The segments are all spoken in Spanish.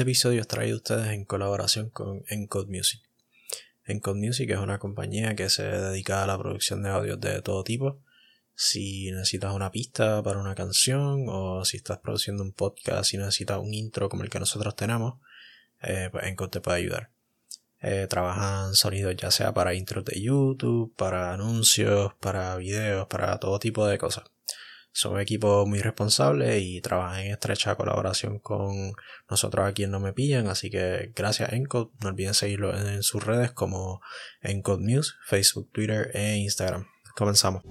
Este episodio es traído a ustedes en colaboración con Encode Music. Encode Music es una compañía que se dedica a la producción de audios de todo tipo. Si necesitas una pista para una canción o si estás produciendo un podcast y necesitas un intro como el que nosotros tenemos, eh, pues Encode te puede ayudar. Eh, trabajan sonidos ya sea para intros de YouTube, para anuncios, para videos, para todo tipo de cosas. Son un equipo muy responsable y trabajan en estrecha colaboración con nosotros aquí en No Me Pillan, así que gracias Encode, no olviden seguirlo en sus redes como Encode News, Facebook, Twitter e Instagram. Comenzamos.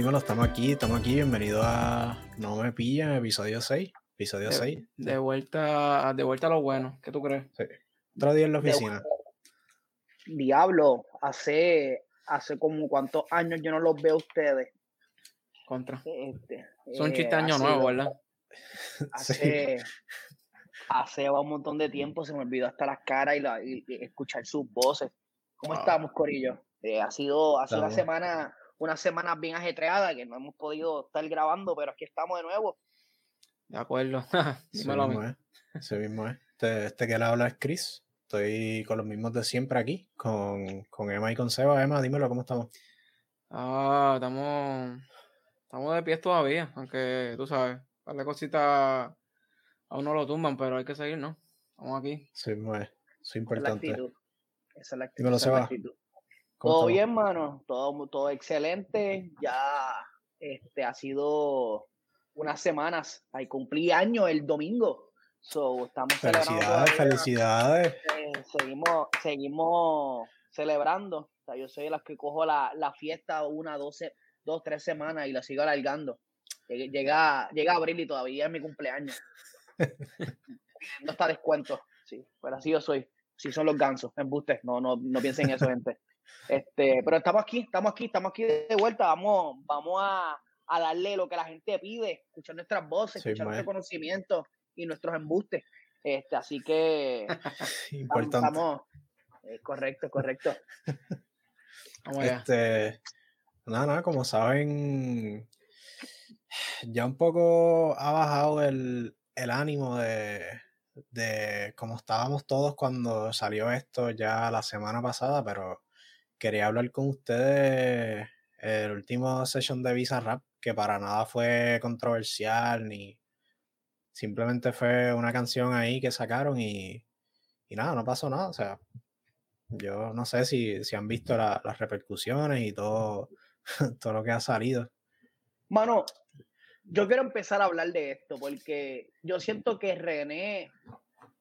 Dímelo, estamos aquí, estamos aquí, bienvenido a No Me Pillan, episodio 6, episodio De, 6. de vuelta, de vuelta a lo bueno. ¿Qué tú crees? Sí. Otro día en la oficina. Diablo, hace, hace como cuántos años yo no los veo a ustedes. Contra. Este, Son eh, chistes año nuevo, ¿verdad? Hace, hace un montón de tiempo se me olvidó hasta las caras y, la- y- y escuchar sus voces. ¿Cómo estamos, Corillo? Eh, ha sido, ha sido una semana, una semana bien ajetreada que no hemos podido estar grabando, pero aquí estamos de nuevo. De acuerdo. Dímelo mí. mismo es. Ese mismo es. Este, este que le habla es Chris. Estoy con los mismos de siempre aquí, con, con Emma y con Seba. Emma, dímelo, ¿cómo estamos? Ah, estamos, estamos de pies todavía, aunque tú sabes, par de cositas a uno lo tumban, pero hay que seguir, ¿no? Estamos aquí. Ese mismo es. Eso la importante. actitud. Esa es la actitud. Dímelo, la Seba. Actitud. ¿Cómo Todo estamos? bien, mano. Todo, todo excelente. Ya este, ha sido unas semanas. Ahí cumplí año el domingo. So, estamos celebrando. Felicidades, felicidades. Eh, seguimos, seguimos celebrando. O sea, yo soy de las que cojo la, la fiesta una, doce, dos, tres semanas y la sigo alargando. Llega, llega abril y todavía es mi cumpleaños. no está descuento. Sí, pero así yo soy. Sí son los gansos, embustes. No, no, no piensen en eso, gente. Este, pero estamos aquí, estamos aquí, estamos aquí de vuelta. Vamos, vamos a, a darle lo que la gente pide, escuchar nuestras voces, Sí, escuchar mae. nuestro conocimiento y nuestros embustes. Este, así que Importante. estamos- eh, correcto, correcto. Vamos allá. Este, nada, nada, como saben, ya un poco ha bajado el, el ánimo de, de cómo estábamos todos cuando salió esto ya la semana pasada, pero quería hablar con ustedes el último session de Visa Rap, que para nada fue controversial ni simplemente fue una canción ahí que sacaron y, y nada, no pasó nada, o sea, yo no sé si, si han visto la- las repercusiones y todo, todo lo que ha salido. Mano, yo quiero empezar a hablar de esto porque yo siento que René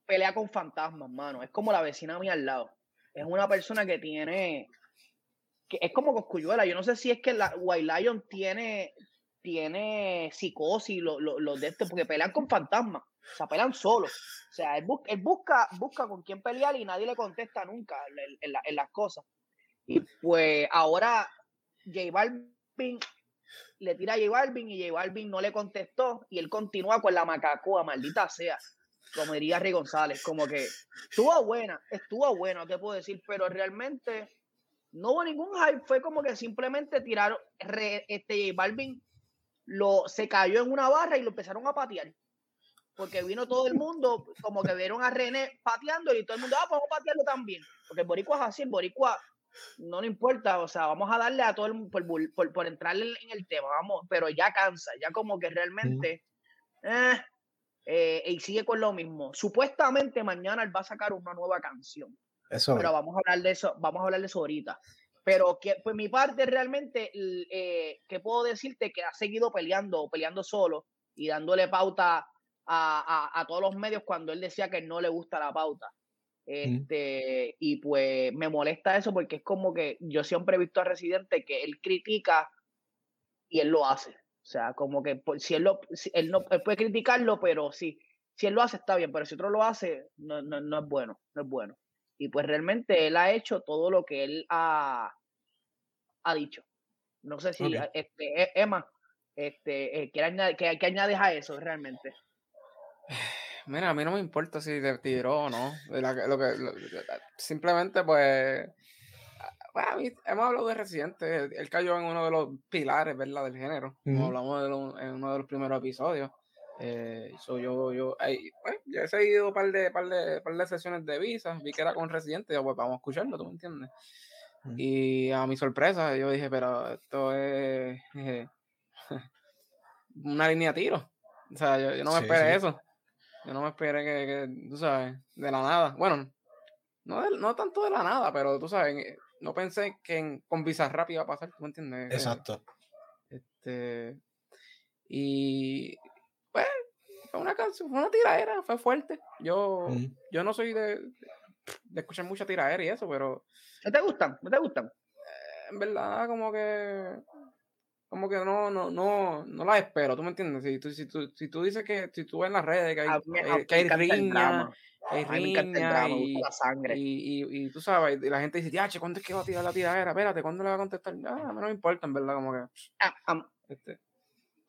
pelea con fantasmas, mano. Es como la vecina mía al lado. Es una persona que tiene. Es como Coscuyuela. Yo no sé si es que la White Lion tiene, tiene psicosis, los lo, lo de esto, porque pelean con fantasmas. O sea, pelean solos. O sea, él, él busca, busca con quién pelear y nadie le contesta nunca en las cosas. Y pues ahora J Balvin le tira a J Balvin y J Balvin no le contestó y él continúa con la macacoa, maldita sea, como diría Rey González, como que estuvo buena, estuvo buena, te puedo decir, pero realmente no hubo ningún hype, fue como que simplemente tiraron, re- este Balvin lo, se cayó en una barra y lo empezaron a patear. Porque vino todo el mundo, como que vieron a René pateando y todo el mundo, ah, vamos a patearlo también. Porque el boricua es así, el boricua no le importa, o sea, vamos a darle a todo el mundo por, por, por entrar en en el tema, vamos, pero ya cansa, ya como que realmente, eh, eh, y sigue con lo mismo. Supuestamente mañana él va a sacar una nueva canción, Eso, pero vamos a hablar de eso, vamos a hablar de eso ahorita. Pero que, pues mi parte realmente, eh, que puedo decirte que ha seguido peleando, peleando solo y dándole pauta a, a, a todos los medios cuando él decía que no le gusta la pauta. Este, y pues me molesta eso porque es como que yo siempre he visto a Residente que él critica y él lo hace. O sea, como que por- si él, lo, si él no él puede criticarlo, pero sí, si él lo hace está bien, pero si otro lo hace, no, no, no es bueno, no es bueno. Y pues realmente él ha hecho todo lo que él ha, ha dicho. No sé si, este, E- Emma, Este, eh, ¿qué, añade- qué- qué añades a eso realmente? Mira, a mí no me importa si te tiró o no. la lo que, lo- simplemente, pues. ah, pues, a mí- hemos hablado de Residente. Él, cayó en uno de los pilares, ¿verdad? Del género. Como hablamos de lo- en uno de los primeros episodios. Eh, so yo, yo, ahí, pues, yo he seguido un par de, par de, par de sesiones de visa. Vi que era con Residente. Yo, pues vamos a escucharlo, ¿tú me entiendes? Y a mi sorpresa, yo dije, pero esto es eh, una línea de tiro. O sea, yo, yo no me Sí, esperé sí. eso. Yo no me esperé que, que, tú sabes, de la nada. Bueno, no, de- no tanto de la nada, pero tú sabes, no pensé que en- con Bizarrap iba a pasar, ¿tú me entiendes? Eh, Exacto. Este, y fue una canción, fue una tiradera, fue fuerte. Yo, yo no soy de, de escuchar mucha tiradera y eso, pero ¿No te gustan? ¿No te gustan? en verdad como que como que no no no no la espero tú me entiendes si tú si tú, si tú dices que si tú ves en las redes que hay, A mí, a eh, mí que hay riña hay riña drama, y, la sangre. y, y, y tú sabes y la gente dice ya ¿cuándo es que va a tirar la tiradera? espérate ¿cuándo le va a contestar? ah, a mí no me importa en verdad como que A, a- este,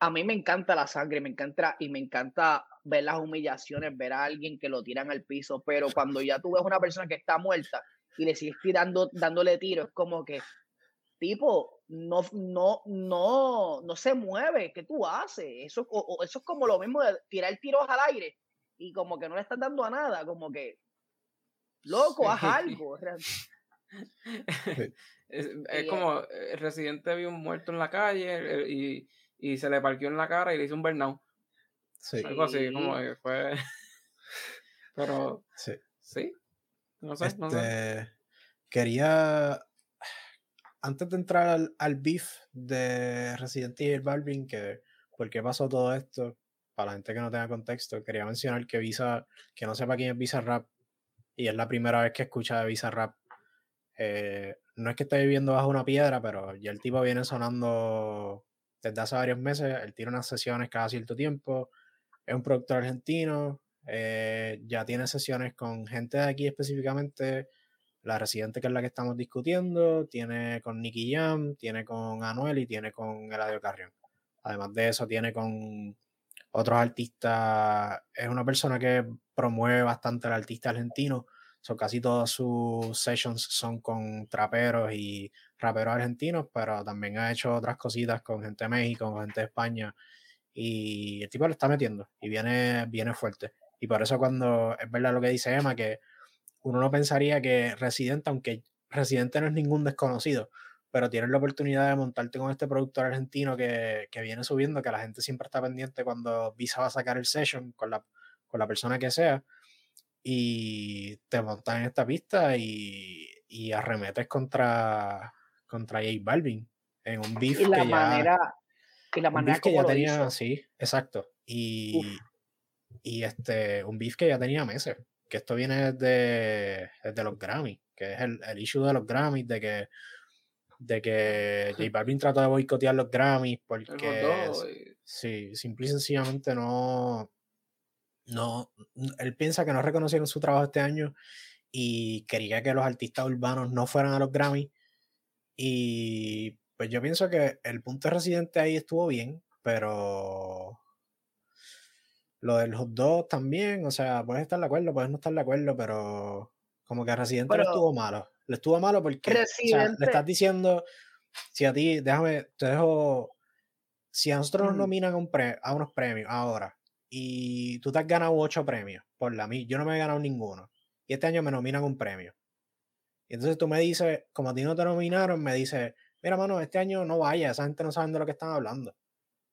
a mí me encanta la sangre, me encanta y me encanta ver las humillaciones, ver a alguien que lo tiran al piso, pero cuando ya tú ves una persona que está muerta y le sigues tirando, dándole tiros, es como que, tipo, no, no, no, no se mueve, ¿qué tú haces? Eso, o- o eso es como lo mismo de tirar tiros al aire y como que no le estás dando a nada, como que, loco, haz Sí. algo. re- es, como el residente vio un muerto en la calle eh, y, y se le parqueó en la cara y le hizo un burnout Sí. algo así como que fue pero sí. sí no sé no sé Este, quería, antes de entrar al, al beef de Resident Evil Balvin, que por qué pasó todo esto, para la gente que no tenga contexto, quería mencionar que Visa, que no sepa quién es Visa Rap, y es la primera vez que escucha de Visa Rap. eh, no es que esté viviendo bajo una piedra, pero ya el tipo viene sonando desde hace varios meses. Él tiene unas sesiones cada cierto tiempo. Es un productor argentino. eh, ya tiene sesiones con gente de aquí específicamente. La residente que es la que estamos discutiendo. Tiene con Nicky Jam, tiene con Anuel y tiene con Eladio Carrión. Además de eso, tiene con otros artistas. Es una persona que promueve bastante al artista argentino. So, casi todas sus sessions son con traperos y raperos argentinos, pero también ha hecho otras cositas con gente de México, con gente de España. Y el tipo lo está metiendo y viene, viene fuerte. Y por eso cuando es verdad lo que dice Emma, que uno no pensaría que Residente, aunque Residente no es ningún desconocido, pero tienes la oportunidad de montarte con este productor argentino que, que viene subiendo, que la gente siempre está pendiente cuando Visa va a sacar el session con la, con la persona que sea, y te montas en esta pista y, y arremetes contra, contra J Balvin en un beef Y la que ya, manera, y la manera que ya tenía, hizo. sí, exacto. Y, y este, un beef que ya tenía meses. Que esto viene desde, desde los Grammys, que es el, el issue de los Grammys, de que, de que J Balvin trató de boicotear los Grammys porque y- sí, simple y sencillamente no, no, él piensa que no reconocieron su trabajo este año y quería que los artistas urbanos no fueran a los Grammys. Y pues yo pienso que el punto de residente ahí estuvo bien, pero lo del hot dog también, o sea, puedes estar de acuerdo, puedes no estar de acuerdo, pero como que a residente le estuvo malo. Le estuvo malo porque o sea, le estás diciendo, si a ti, déjame, te dejo, si a nosotros nos nominan a, un pre- a unos premios ahora y tú te has ganado ocho premios por la mí, yo no me he ganado ninguno y este año me nominan un premio. Y entonces tú me dices, como a ti no te nominaron, me dices, mira, mano, este año no vaya, esa gente no sabe de lo que están hablando.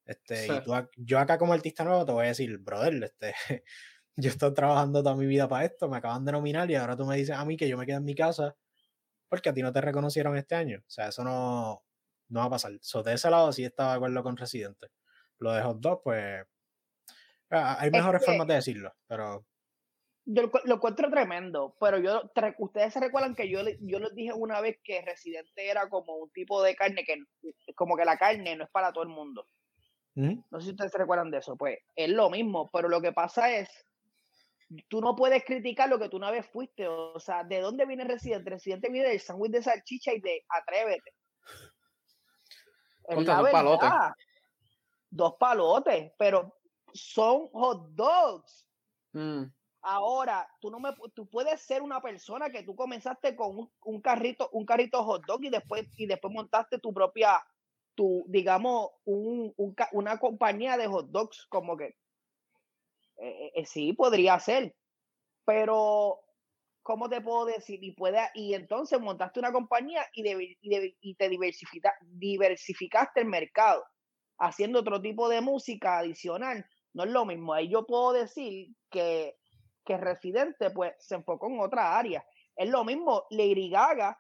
Este, Sí. y tú, yo acá como artista nuevo te voy a decir, brother, este, yo estoy trabajando toda mi vida para esto, me acaban de nominar y ahora tú me dices a mí que yo me quedo en mi casa porque a ti no te reconocieron este año. O sea, eso no, no va a pasar. So, de ese lado sí estaba de acuerdo con Residente. Lo de Hot Dog, pues, hay mejores que- formas de decirlo, pero Yo lo, cu- lo encuentro tremendo, pero yo, ustedes se recuerdan que yo, yo les dije una vez que Residente era como un tipo de carne que, como que la carne no es para todo el mundo. ujú, No sé si ustedes se recuerdan de eso. Pues es lo mismo, pero lo que pasa es, tú no puedes criticar lo que tú una vez fuiste. O sea, ¿de dónde viene Residente? Residente viene del sándwich de salchicha y de Atrévete. Contra la un palote. verdad. dos palotes, pero son hot dogs. Mm. Ahora, tú no me tú puedes ser una persona que tú comenzaste con un, carrito, un carrito hot dog y después, y después montaste tu propia, tu, digamos, un, un una compañía de hot dogs, como que eh, eh, sí, podría ser. Pero, ¿cómo te puedo decir? Y, puede, y entonces montaste una compañía y, te diversifica, diversificaste el mercado, haciendo otro tipo de música adicional. No es lo mismo. Ahí yo puedo decir que, que Residente pues, se enfocó en otra área. Es lo mismo, Lady Gaga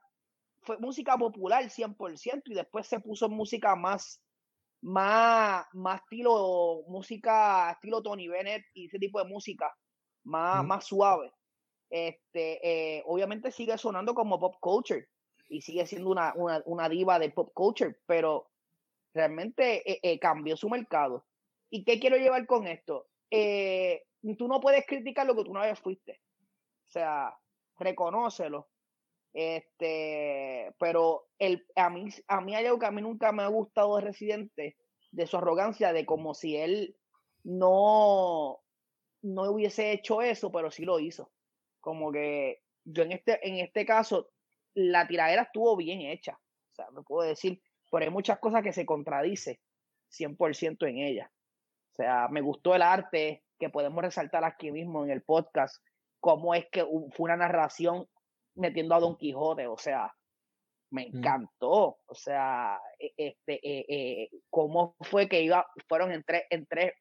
fue música popular 100% y después se puso en música más más, más estilo música, estilo Tony Bennett y ese tipo de música, más, más suave. Este, eh, obviamente sigue sonando como pop culture y sigue siendo una, una, una diva de pop culture, pero realmente eh, eh, cambió su mercado. ¿Y qué quiero llevar con esto? Tú no puedes criticar lo que tú una vez fuiste. O sea, reconócelo. Este, pero el, a, mí, a mí hay algo que a mí nunca me ha gustado de Residente, de su arrogancia, de como si él no, no hubiese hecho eso, pero sí lo hizo. Como que yo en este, en este caso, la tiradera estuvo bien hecha. O sea, me puedo decir, pero hay muchas cosas que se contradice 100% en ella. O sea, me gustó el arte que podemos resaltar aquí mismo en el podcast, cómo es que fue una narración metiendo a Don Quijote, o sea, me encantó, o sea, e, este, eh, eh, cómo fue que iba, fueron en tres, en tres,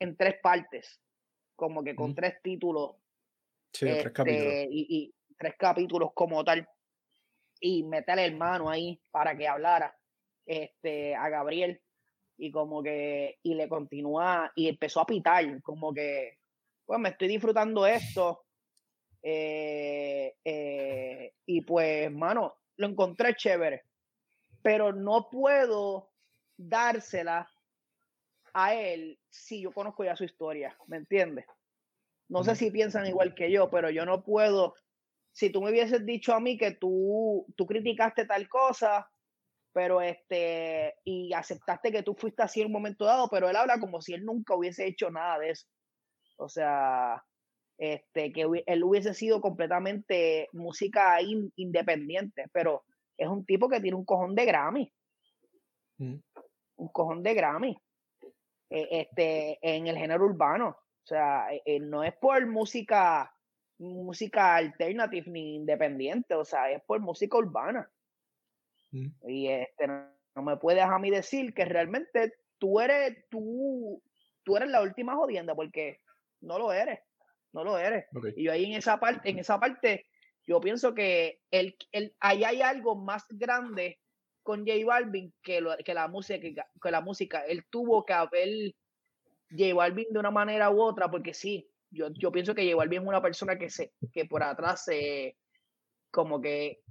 en tres partes, como que con tres títulos, sí, tres este, capítulos. Y, tres capítulos como tal, y meterle el mano ahí para que hablara, este, a Gabriel, y como que, y le continúa, y empezó a pitar, como que, pues me estoy disfrutando esto, eh, eh, y pues, mano, lo encontré chévere. Pero no puedo dársela a él si yo conozco ya su historia, ¿me entiendes? No sé si piensan igual que yo, pero yo no puedo. Si tú me hubieses dicho a mí que tú, tú criticaste tal cosa, pero este, y aceptaste que tú fuiste así en un momento dado, pero él habla como si él nunca hubiese hecho nada de eso. O sea, este, que él hubiese sido completamente música independiente, pero es un tipo que tiene un cojón de Grammy. Mm. Un cojón de Grammy. E, este, en el género urbano. O sea, e, e, no es por música, música alternative ni independiente, o sea, es por música urbana. Mm. Y este, no, me puedes a mí decir que realmente tú eres, tú, tú eres la última jodienda, porque no lo eres no lo eres. Y yo ahí en esa parte, en esa parte, yo pienso que el, el, ahí hay algo más grande con J Balvin que, que, la música, que, la música. Él tuvo que haber J Balvin de una manera u otra, porque sí, yo, yo pienso que J Balvin es una persona que se, que por atrás se, como que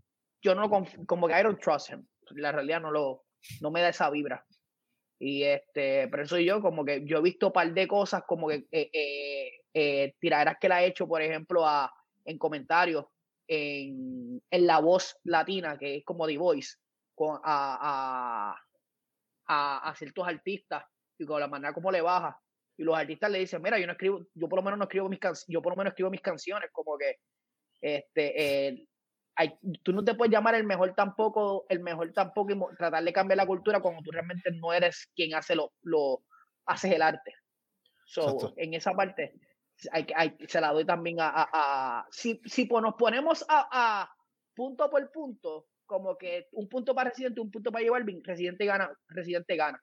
yo no como que I don't trust him. La realidad no lo, no me da esa vibra. Y este, pero eso yo, como que yo he visto un par de cosas como que eh, eh, eh, tiraderas que la ha hecho, por ejemplo, a, en comentarios en, en, la voz latina, que es como The Voice, con, a, a, a, ciertos artistas y con la manera como le baja. Y los artistas le dicen, mira, yo no escribo, yo por lo menos no escribo mis canciones, yo por lo menos escribo mis canciones, como que este eh, hay, tú no te puedes llamar el mejor tampoco, el mejor tampoco y tratar de cambiar la cultura cuando tú realmente no eres quien hace lo, lo haces el arte. So, en esa parte, se la doy también a... si, si nos ponemos a, punto por punto, como que un punto para Residente, un punto para llevar Residente gana, Residente gana.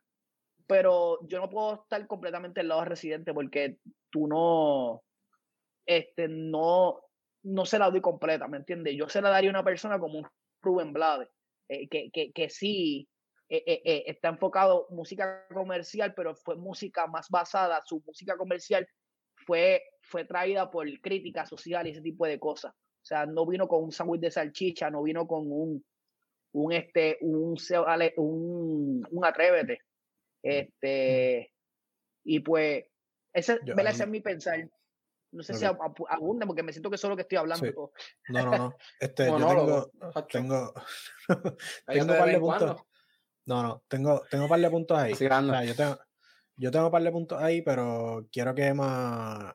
Pero yo no puedo estar completamente al lado de Residente porque tú no, este, no, no se la doy completa, ¿me entiendes? Yo se la daría a una persona como un Rubén Blade, eh, que, que, que, sí eh, eh, está enfocado música comercial, pero fue música más basada, su música comercial fue, fue traída por crítica social y ese tipo de cosas. O sea, no vino con un sándwich de salchicha, no vino con un, un este, un, un, un atrévete. Este, y pues, ese, ese es mi pensar. No sé si abunda, porque me siento que solo que estoy hablando. No, no, no. Este, yo tengo, tengo, tengo un par de puntos. No, no, tengo, tengo un par de puntos ahí. yo tengo, yo tengo un par de puntos ahí, pero quiero que Emma,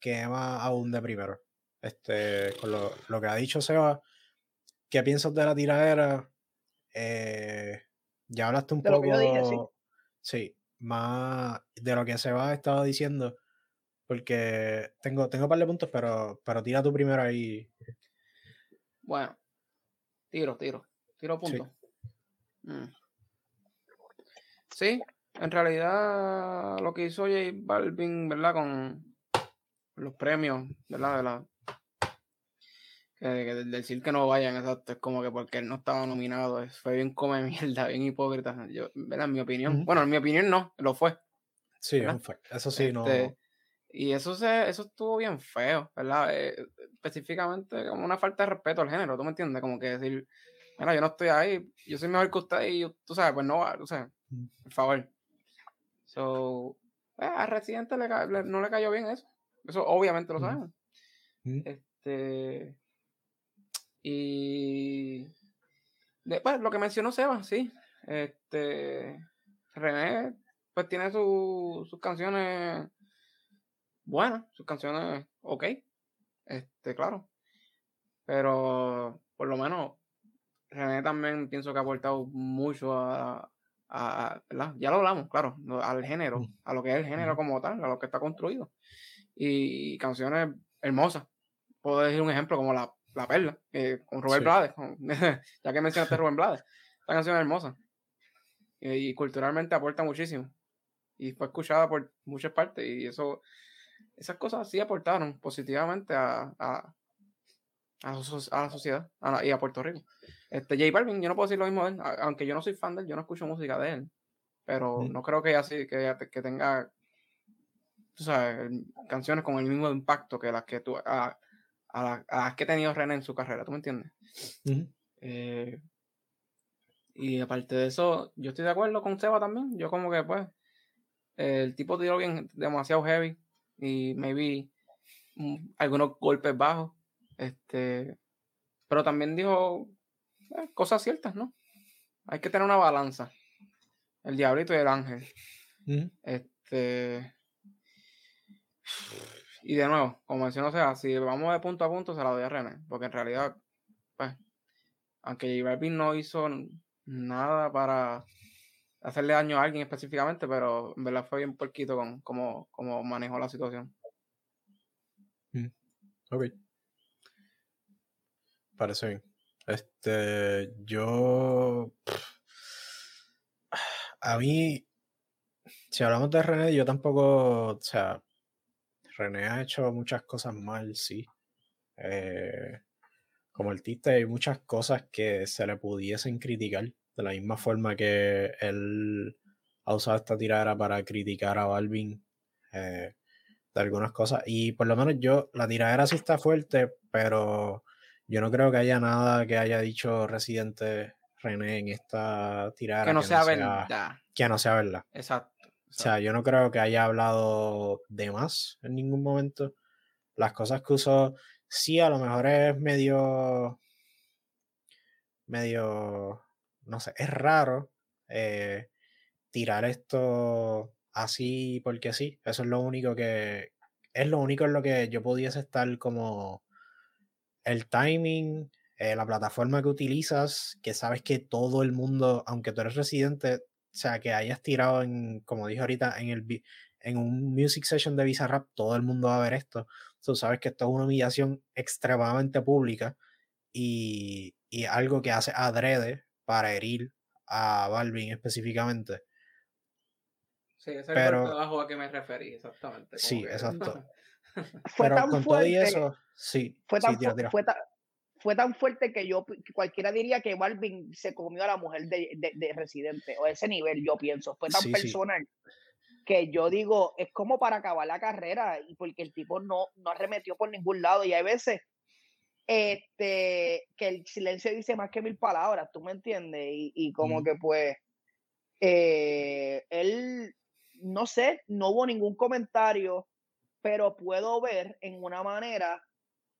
que Emma abunde primero. Este, con lo, lo que ha dicho Seba, ¿qué piensas de la tiradera? Eh, ya hablaste un poco. sí. más de lo que Seba estado diciendo. Porque tengo, tengo un par de puntos, pero, pero tira tú primero ahí. Bueno, tiro, tiro. Tiro punto. Mm. Sí, en realidad lo que hizo J Balvin, ¿verdad? Con los premios, ¿verdad? De la, que, decir que no vayan, exacto, es como que porque él no estaba nominado, fue bien come mierda, bien hipócrita. Yo, ¿verdad? En mi opinión. Bueno, en mi opinión no, lo fue. Sí, eso sí, no. Y eso se, eso estuvo bien feo, ¿verdad? Eh, específicamente como una falta de respeto al género, ¿tú me entiendes? Como que decir, mira, yo no estoy ahí, yo soy mejor que usted y tú sabes, pues no, o sea, por favor. So, eh, a Residente le, no le cayó bien eso. Eso obviamente lo sabemos. Este. Y. Después, lo que mencionó Seba, sí. Este. René, pues tiene sus canciones buenas, sus canciones ok. Este, claro. Pero, por lo menos, René también pienso que ha aportado mucho a, ya lo hablamos, claro, al género, a lo que es el género como tal, a lo que está construido. Y, canciones hermosas. Puedo decir un ejemplo como La, la Perla, con Rubén Blades, ya que mencionaste Rubén Blades. Esta canción es hermosa. Y, culturalmente aporta muchísimo. Y fue escuchada por muchas partes. Y eso, esas cosas sí aportaron positivamente a, a, a, la sociedad y a Puerto Rico. Este, J Balvin, yo no puedo decir lo mismo de él, aunque yo no soy fan de él, yo no escucho música de él, pero no creo que así, que, que tenga, tú sabes, canciones con el mismo impacto que las que tú, a, a, las que ha tenido René en su carrera, ¿tú me entiendes? Eh, y aparte de eso, yo estoy de acuerdo con Seba también, yo como que pues, el tipo tiró bien demasiado heavy y maybe mm, algunos golpes bajos, este, pero también dijo eh, cosas ciertas, ¿no? Hay que tener una balanza. El diablito y el ángel. Este. Y de nuevo, como mencionó sea, si vamos de punto a punto, se la doy a René. Porque en realidad, pues, aunque J no hizo nada para hacerle daño a alguien específicamente, pero en verdad fue bien porquito con cómo, cómo manejó la situación. Ok. Parece bien. Este, yo. A mí, si hablamos de René, yo tampoco. O sea, René ha hecho muchas cosas mal, sí. Eh, como artista, hay muchas cosas que se le pudiesen criticar. De la misma forma que él ha usado esta tirada para criticar a Balvin eh, de algunas cosas. Y por lo menos yo, la tiradera sí está fuerte, pero yo no creo que haya nada que haya dicho Residente René en esta tirada. Que no, sea, verdad. Que no sea verdad. Exacto, O sea, yo no creo que haya hablado de más en ningún momento. Las cosas que usó, sí, a lo mejor es medio. medio. No sé, es raro eh, tirar esto así porque sí. Eso es lo único que. Es lo único en lo que yo pudiese estar como el timing, eh, la plataforma que utilizas, que sabes que todo el mundo, aunque tú eres residente, o sea, que hayas tirado en, como dije ahorita, en, el, en un music session de Bizarrap, todo el mundo va a ver esto. Tú sabes que esto es una humillación extremadamente pública y, y algo que hace adrede para herir a Balvin específicamente. Sí, ese Pero, es el trabajo a que me referí, exactamente. Sí, exacto. fue Pero tan con fuerte, todo eso, sí. Fue tan, Fue, fue tan fuerte que yo cualquiera diría que Balvin se comió a la mujer de, de, Residente, o ese nivel, yo pienso. Fue tan personal que yo digo, es como para acabar la carrera, y porque el tipo no, no arremetió por ningún lado, y hay veces este, que el silencio dice más que mil palabras, ¿tú me entiendes? Y, y como que pues, eh, él, no sé, no hubo ningún comentario pero puedo ver en una manera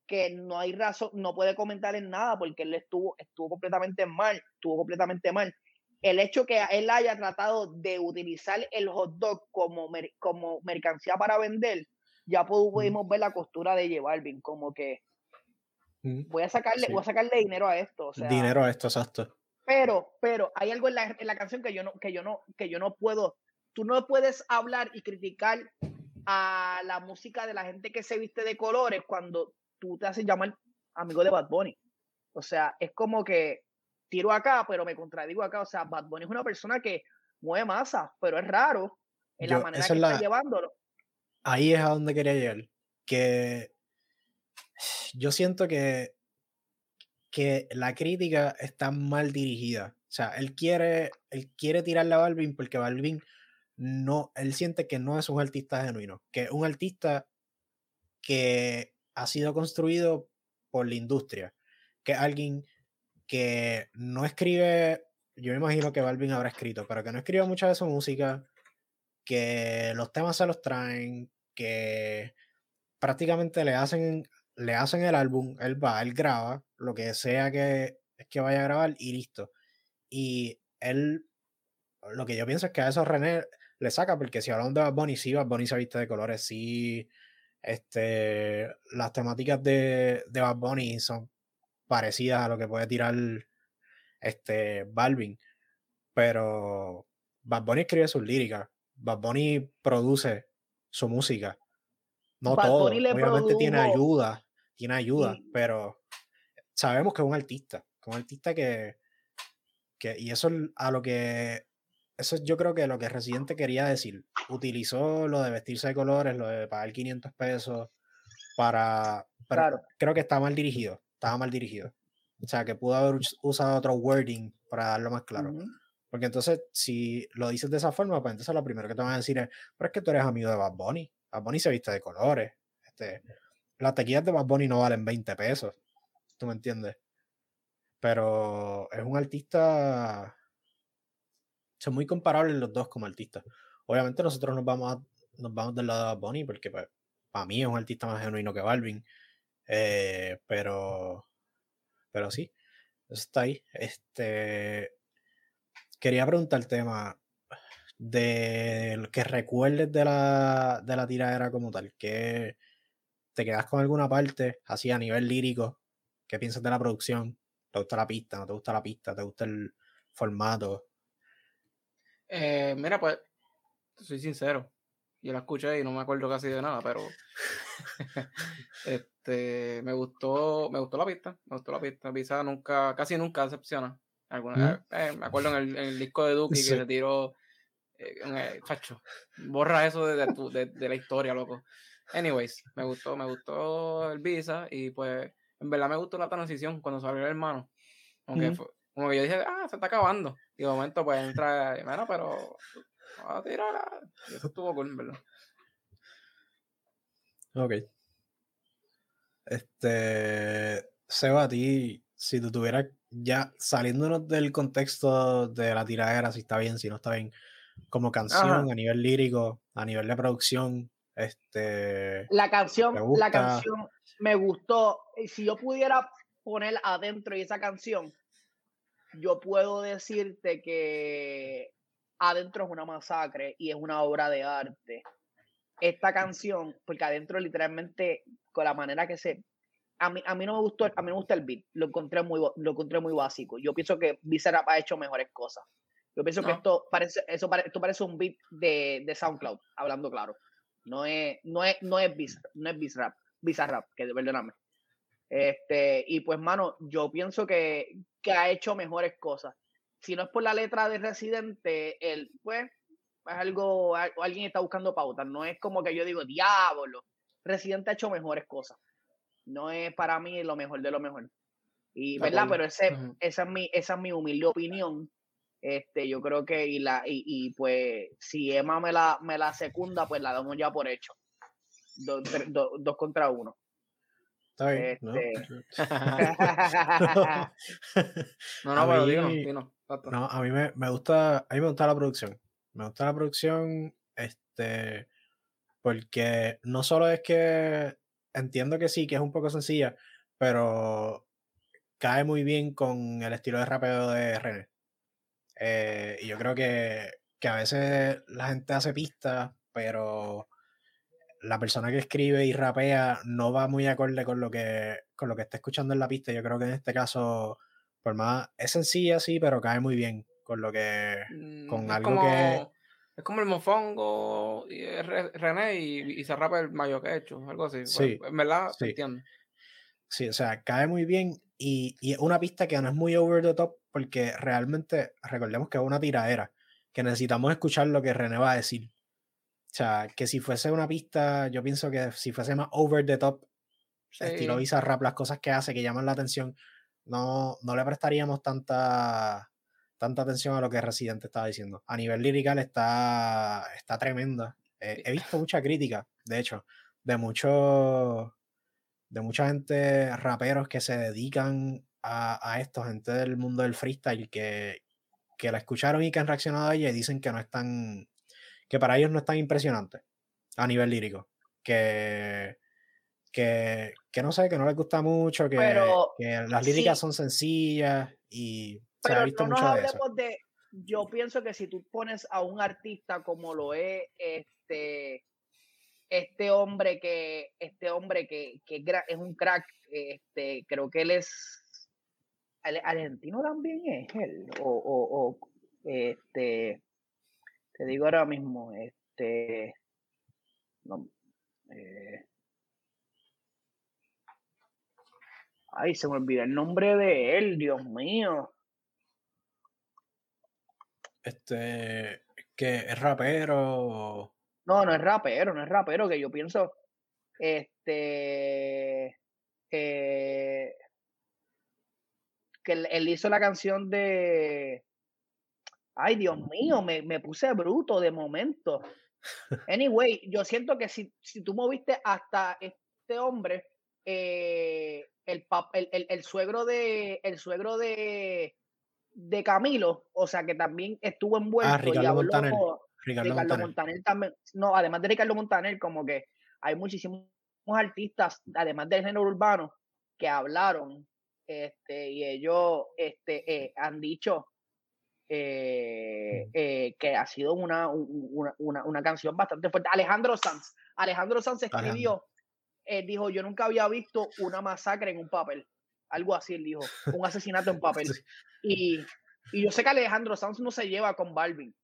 que no hay razón, no puede comentar en nada porque él estuvo, estuvo completamente mal, estuvo completamente mal. el hecho que él haya tratado de utilizar el hot dog como, como mercancía para vender, ya pudimos ver la costura de J Balvin, como que voy a sacarle, voy a sacarle dinero a esto. dinero a esto, exacto. Pero, pero hay algo en la, en la canción que yo no, que yo no, que yo no puedo. Tú no puedes hablar y criticar a la música de la gente que se viste de colores cuando tú te haces llamar amigo de Bad Bunny. O sea, es como que tiro acá, pero me contradigo acá. O sea, Bad Bunny es una persona que mueve masa, pero es raro en la manera que está llevándolo. Ahí es a donde quería llegar. Que yo siento que, que la crítica está mal dirigida. O sea, él quiere, él quiere tirarle a Balvin porque Balvin no, él siente que no es un artista genuino, que es un artista que ha sido construido por la industria, que es alguien que no escribe, yo me imagino que Balvin habrá escrito, pero que no escribe mucha de su música, que los temas se los traen, que prácticamente le hacen, le hacen el álbum, él va, él graba, lo que sea que, que vaya a grabar y listo. Y él, lo que yo pienso es que a eso René le saca, porque si hablamos de Bad Bunny, sí, Bad Bunny se viste de colores, sí, este, las temáticas de, de Bad Bunny son parecidas a lo que puede tirar este Balvin, pero Bad Bunny escribe sus líricas, Bad Bunny produce su música, no todo, obviamente tiene ayuda, tiene ayuda, pero sabemos que es un artista, que un artista que, que y eso a lo que eso yo creo que lo que Residente quería decir. Utilizó lo de vestirse de colores, lo de pagar 500 pesos para... Claro. Creo que estaba mal dirigido, estaba mal dirigido. O sea, que pudo haber usado otro wording para darlo más claro. Porque entonces, si lo dices de esa forma, pues entonces lo primero que te van a decir es, pero es que tú eres amigo de Bad Bunny. Bad Bunny se viste de colores. Este, las tequillas de Bad Bunny no valen 20 pesos. ¿Tú me entiendes? Pero es un artista son muy comparables los dos como artistas. Obviamente nosotros nos vamos, nos vamos del lado de Bunny porque pues, para mí es un artista más genuino que Balvin. Eh, pero, pero sí, está ahí. Este, quería preguntar el tema de que recuerdes de la, de la tiradera como tal, que te quedas con alguna parte así a nivel lírico, ¿qué piensas de la producción? ¿Te gusta la pista? ¿No te gusta la pista? ¿Te gusta el formato? Eh, mira, pues, soy sincero. Yo la escuché y no me acuerdo casi de nada, pero este me gustó, me gustó la pista, me gustó la pista. Pisa nunca, casi nunca decepciona. Alguna, eh, me acuerdo en el, disco de Duki que se tiró eh, facho, borra eso de, de, la historia, loco. Anyways, me gustó, me gustó el Visa y pues en verdad me gustó la transición cuando salió el hermano. Aunque fue, como que yo dije, ah, se está acabando. Y de momento, pues entra, bueno, pero a tirar. Y eso estuvo cool, ¿verdad? Ok. Este. Seba, a ti, si tú tuvieras ya saliéndonos del contexto de la tiradera, si está bien, si no está bien, como canción, a nivel lírico, a nivel de producción, este. La canción, la canción me gustó. Si yo pudiera poner adentro y esa canción, yo puedo decirte que adentro es una masacre y es una obra de arte. Esta canción, porque adentro literalmente, con la manera que se... A mí, a mí no me gustó, a mí me gusta el beat, lo encontré muy, lo encontré muy básico. Yo pienso que Bizarrap ha hecho mejores cosas. Yo pienso que esto parece, eso esto parece un beat de, de, SoundCloud, hablando claro. No es, no es, no es Bizarrap, no es Bizarrap, Bizarrap, que perdóname. Este, y pues, mano, yo pienso que, que ha hecho mejores cosas. Si no es por la letra de Residente, él, pues, es algo, alguien está buscando pautas. No es como que yo digo, diablo, Residente ha hecho mejores cosas. No es para mí lo mejor de lo mejor. Y, ¿verdad? Pero ese, esa, es mi, esa es mi humilde opinión. Este, yo creo que, y, la, y, y pues, si Emma me la, me la secunda, pues la damos ya por hecho. dos contra uno. Este ¿no? no, no, pero digo, no, a mí me, me, gusta, a mí me gusta la producción. Me gusta la producción, este, porque no solo es que entiendo que sí, que es un poco sencilla, pero cae muy bien con el estilo de rapeo de René. Eh, y yo creo que, que a veces la gente hace pistas, pero la persona que escribe y rapea no va muy acorde con lo que, con lo que está escuchando en la pista. Yo creo que en este caso, por más, es sencilla, sí, pero cae muy bien con lo que, Mm, con es algo como, que, Es como el mofongo y René y, y se rapa el mayo que he hecho, algo así. Pues, Sí, en verdad, sí. entiendo. sí, o sea, cae muy bien y, y es una pista que no es muy over the top porque realmente, recordemos que es una tiradera, que necesitamos escuchar lo que René va a decir. O sea, que si fuese una pista, yo pienso que si fuese más over the top, estilo Sí. Bizarrap, las cosas que hace que llaman la atención, no, no le prestaríamos tanta, tanta atención a lo que Residente estaba diciendo. A nivel lirical está, está tremenda. Eh, he visto mucha crítica, de hecho, de muchos de mucha gente, raperos que se dedican a, a esto, gente del mundo del freestyle que, que la escucharon y que han reaccionado a ella y dicen que no es tan, que para ellos no es tan impresionante a nivel lírico. Que, que, que no sé, que no les gusta mucho, que, Pero, que las líricas sí. son sencillas y se ha Pero visto no nos mucho de eso. de. Yo pienso que si tú pones a un artista como lo es este este hombre que este hombre que, que es un crack, este creo que él es argentino también es él o, o, o, este te digo ahora mismo este no, eh, ay se me olvidó el nombre de él Dios mío Este, que es rapero. No, no es rapero, no es rapero, que yo pienso, este, eh, que él, él hizo la canción de, ay Dios mío, me, me puse bruto de momento. Anyway, yo siento que si, si tú moviste hasta este hombre, eh, el, pap- el, el, el suegro de, el suegro de, de Camilo, o sea que también estuvo envuelto y Ah, Ricardo habló- Montaner. Ricardo, Ricardo Montaner. Montaner también, no, además de Ricardo Montaner, como que hay muchísimos artistas, además del género urbano, que hablaron, este, y ellos este, eh, han dicho eh, eh, que ha sido una, un- una, una, una canción bastante fuerte. Alejandro Sanz, Alejandro Sanz escribió, dijo, yo nunca había visto una masacre en un papel, algo así, él dijo, un asesinato en papel. Sí. Y, y yo sé que Alejandro Sanz no se lleva con Balvin.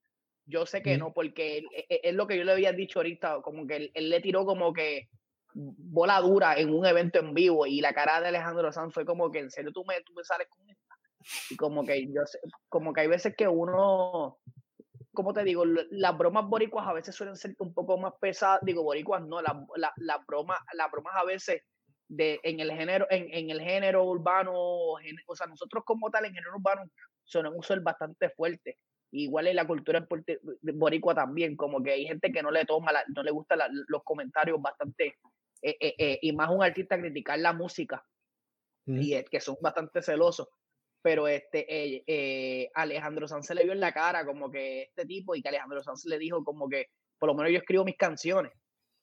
Yo sé que no, porque e- e- es lo que yo le había dicho ahorita, como que él, él le tiró como que bola dura en un evento en vivo y la cara de Alejandro Sanz fue como que en serio tú me, tú me sales con esta. Y como que yo sé- como que hay veces que uno, como te digo, las bromas boricuas a veces suelen ser un poco más pesadas, digo boricuas no, las la, las bromas, las bromas a veces de, en el género, en, en el género urbano, o sea, nosotros como tal en género urbano solemos ser bastante fuertes. Igual en la cultura boricua también, como que hay gente que no le toma, la- no le gustan los comentarios bastante, eh, eh, eh, y más un artista criticar la música, y es que son bastante celosos. Pero este Alejandro Sanz se le vio en la cara como que este tipo, y que Alejandro Sanz le dijo como que por lo menos yo escribo mis canciones,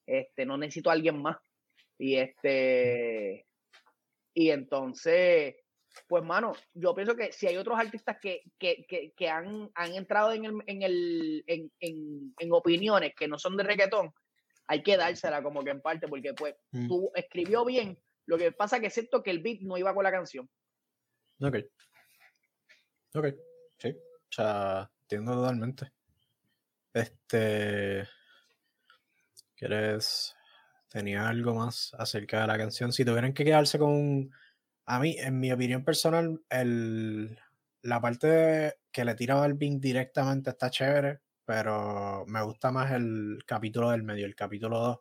este, no necesito a alguien más. Y este, y entonces, pues mano, yo pienso que si hay otros artistas que, que, que, que han, han entrado en, el, en, el, en, en, en opiniones que no son de reggaetón, hay que dársela como que en parte, porque pues Mm. tú escribió bien, lo que pasa que siento que el beat no iba con la canción. Ok. Ok, sí. O sea, entiendo totalmente. Este. ¿Quieres. Tenía algo más acerca de la canción? Si tuvieran que quedarse con. A mí, en mi opinión personal, el, la parte de- que le tira Balvin directamente está chévere, pero me gusta más el capítulo del medio, el capítulo 2.